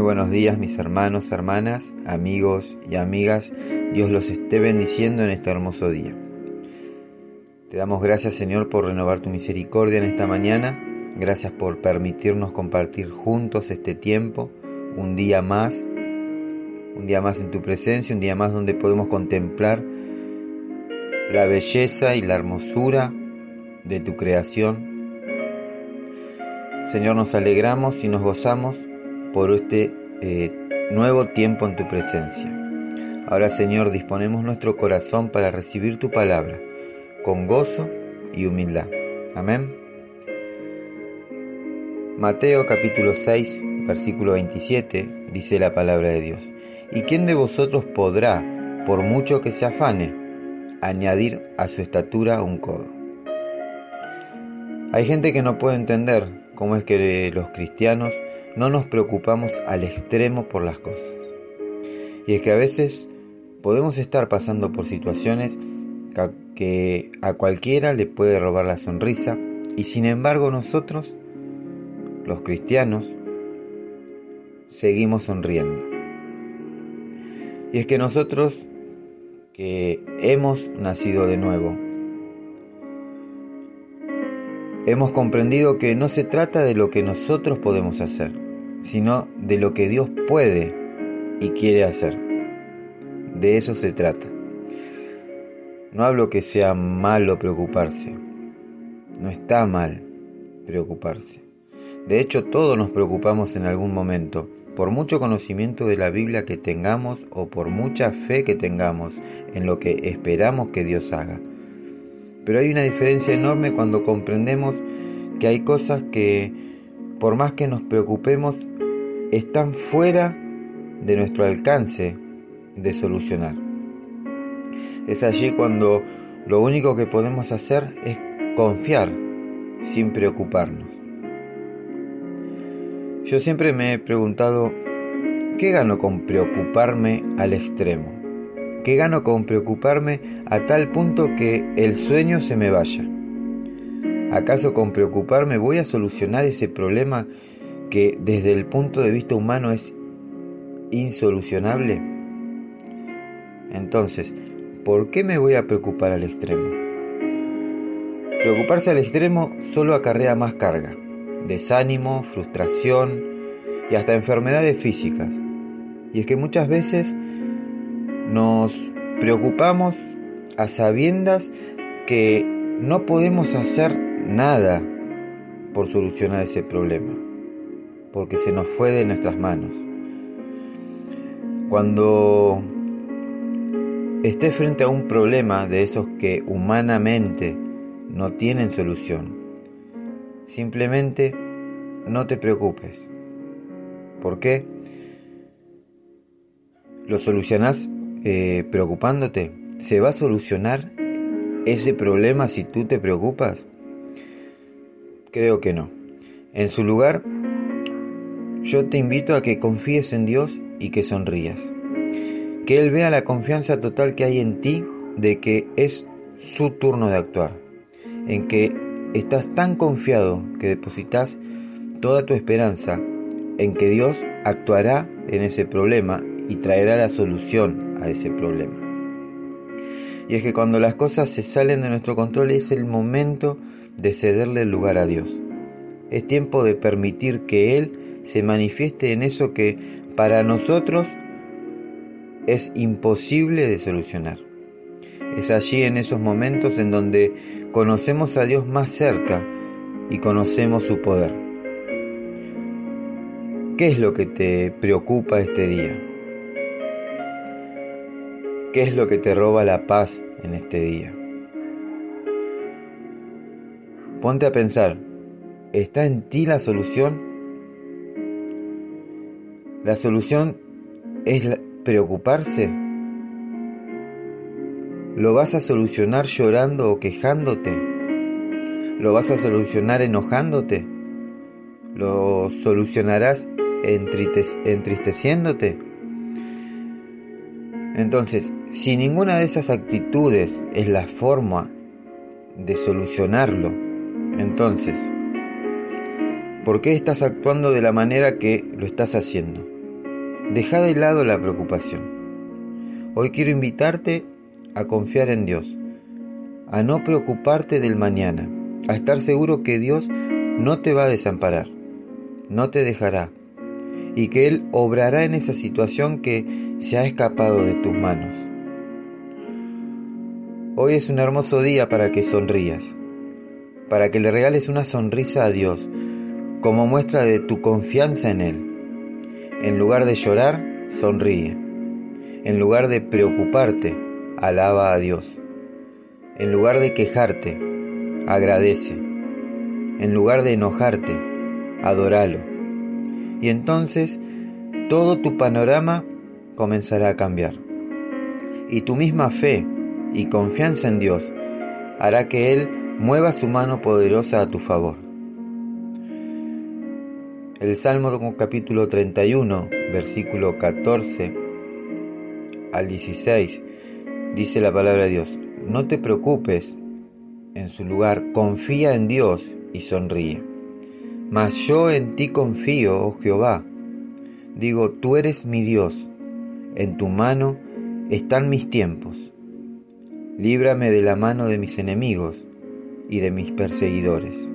Muy buenos días mis hermanos, hermanas, amigos y amigas. Dios los esté bendiciendo en este hermoso día. Te damos gracias Señor por renovar tu misericordia en esta mañana. Gracias por permitirnos compartir juntos este tiempo, un día más, un día más en tu presencia, un día más donde podemos contemplar la belleza y la hermosura de tu creación. Señor, nos alegramos y nos gozamos por este eh, nuevo tiempo en tu presencia. Ahora, Señor, disponemos nuestro corazón para recibir tu palabra con gozo y humildad. Amén. Mateo capítulo 6, versículo 27 dice la palabra de Dios. ¿Y quién de vosotros podrá, por mucho que se afane, añadir a su estatura un codo? Hay gente que no puede entender cómo es que los cristianos no nos preocupamos al extremo por las cosas. Y es que a veces podemos estar pasando por situaciones que a cualquiera le puede robar la sonrisa y sin embargo nosotros, los cristianos, seguimos sonriendo. Y es que nosotros que hemos nacido de nuevo, hemos comprendido que no se trata de lo que nosotros podemos hacer, sino de lo que Dios puede y quiere hacer. De eso se trata. No hablo que sea malo preocuparse. No está mal preocuparse. De hecho, todos nos preocupamos en algún momento, por mucho conocimiento de la Biblia que tengamos o por mucha fe que tengamos en lo que esperamos que Dios haga. Pero hay una diferencia enorme cuando comprendemos que hay cosas que, por más que nos preocupemos, están fuera de nuestro alcance de solucionar. Es allí cuando lo único que podemos hacer es confiar sin preocuparnos. Yo siempre me he preguntado, ¿qué gano con preocuparme al extremo? ¿Qué gano con preocuparme a tal punto que el sueño se me vaya? ¿Acaso con preocuparme voy a solucionar ese problema que desde el punto de vista humano es insolucionable? Entonces, ¿por qué me voy a preocupar al extremo? Preocuparse al extremo solo acarrea más carga, desánimo, frustración y hasta enfermedades físicas. Y es que muchas veces nos preocupamos a sabiendas que no podemos hacer nada por solucionar ese problema, porque se nos fue de nuestras manos. Cuando estés frente a un problema de esos que humanamente no tienen solución, simplemente no te preocupes. ¿Por qué? Lo solucionás eh, preocupándote? ¿Se va a solucionar ese problema si tú te preocupas? Creo que no. En su lugar, yo te invito a que confíes en Dios y que sonrías. Que Él vea la confianza total que hay en ti de que es su turno de actuar. En que estás tan confiado que depositas toda tu esperanza en que Dios actuará en ese problema y traerá la solución a ese problema. Y es que cuando las cosas se salen de nuestro control es el momento de cederle el lugar a Dios. Es tiempo de permitir que Él se manifieste en eso que para nosotros es imposible de solucionar. Es allí en esos momentos en donde conocemos a Dios más cerca y conocemos su poder. ¿Qué es lo que te preocupa este día? ¿Qué es lo que te roba la paz en este día? Ponte a pensar, ¿está en ti la solución? ¿La solución es preocuparse? ¿Lo vas a solucionar llorando o quejándote? ¿Lo vas a solucionar enojándote? ¿Lo solucionarás entristeciéndote? Entonces, si ninguna de esas actitudes es la forma de solucionarlo, entonces, ¿por qué estás actuando de la manera que lo estás haciendo? Deja de lado la preocupación. Hoy quiero invitarte a confiar en Dios, a no preocuparte del mañana, a estar seguro que Dios no te va a desamparar, no te dejará y que Él obrará en esa situación que se ha escapado de tus manos. Hoy es un hermoso día para que sonrías, para que le regales una sonrisa a Dios como muestra de tu confianza en Él. En lugar de llorar, sonríe. En lugar de preocuparte, alaba a Dios. En lugar de quejarte, agradece. En lugar de enojarte, adóralo. Y entonces todo tu panorama comenzará a cambiar. Y tu misma fe y confianza en Dios hará que Él mueva su mano poderosa a tu favor. El Salmo capítulo 31, versículo 14 al 16, dice la palabra de Dios, no te preocupes en su lugar, confía en Dios y sonríe. Mas yo en ti confío, oh Jehová. Digo, tú eres mi Dios, en tu mano están mis tiempos. Líbrame de la mano de mis enemigos y de mis perseguidores.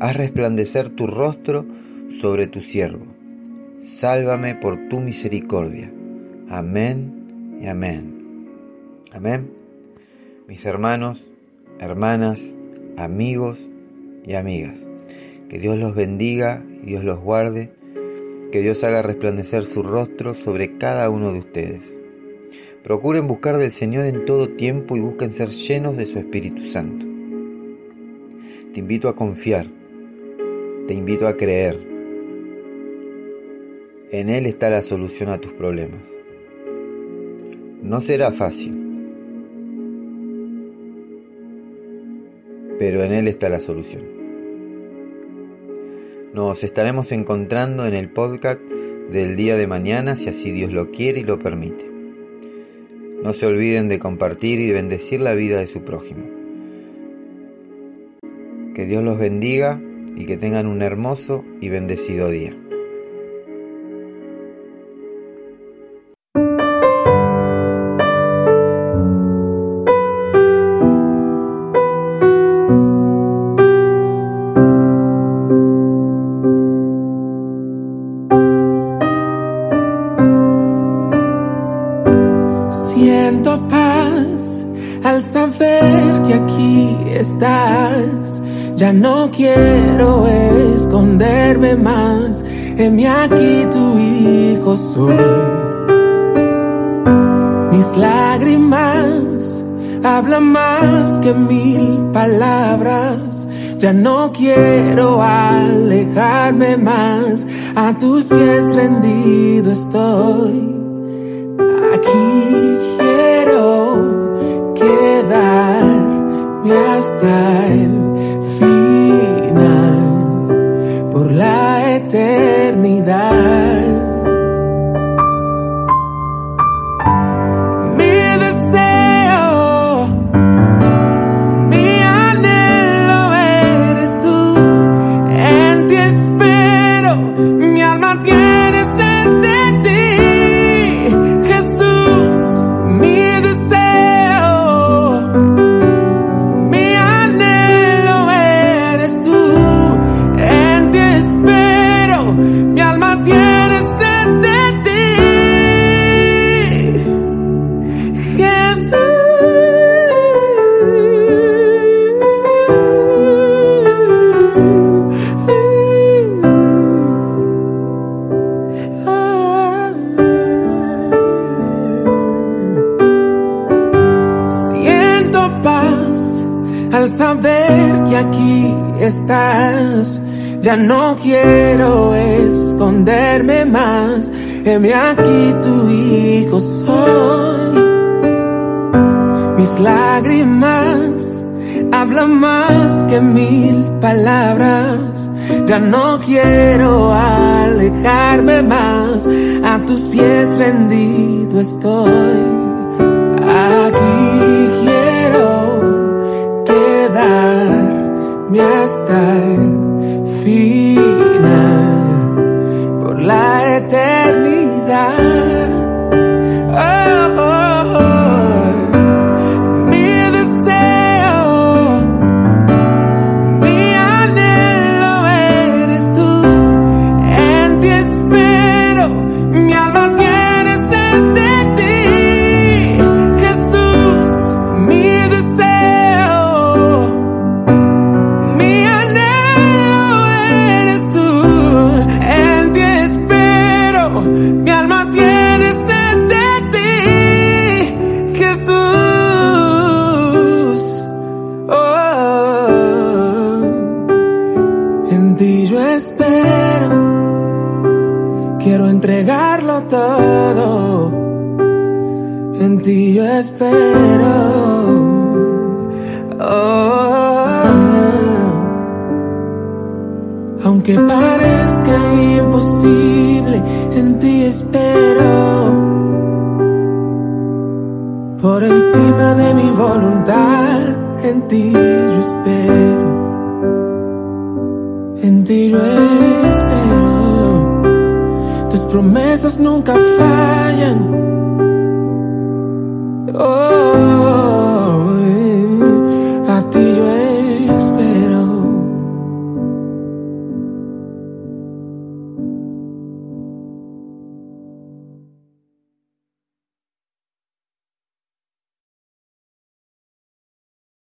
Haz resplandecer tu rostro sobre tu siervo. Sálvame por tu misericordia. Amén y amén. Amén. Mis hermanos, hermanas, amigos y amigas. Que Dios los bendiga y Dios los guarde. Que Dios haga resplandecer su rostro sobre cada uno de ustedes. Procuren buscar del Señor en todo tiempo y busquen ser llenos de su Espíritu Santo. Te invito a confiar, te invito a creer, en Él está la solución a tus problemas. No será fácil, pero en Él está la solución. Nos estaremos encontrando en el podcast del día de mañana si así Dios lo quiere y lo permite. No se olviden de compartir y de bendecir la vida de su prójimo. Que Dios los bendiga y que tengan un hermoso y bendecido día. Ya no quiero esconderme más. En mi aquí tu hijo soy. Mis lágrimas hablan más que mil palabras. Ya no quiero alejarme más. A tus pies rendido estoy. Aquí hasta el saber que aquí estás. Ya no quiero esconderme más. Heme aquí tu hijo soy. Lágrimas hablan más que mil palabras. Ya no quiero alejarme más. A tus pies rendido estoy. Aquí hasta el aunque parezca imposible, en ti espero. Por encima de mi voluntad, en ti yo espero en ti yo espero. Tus promesas nunca fallan. Oh.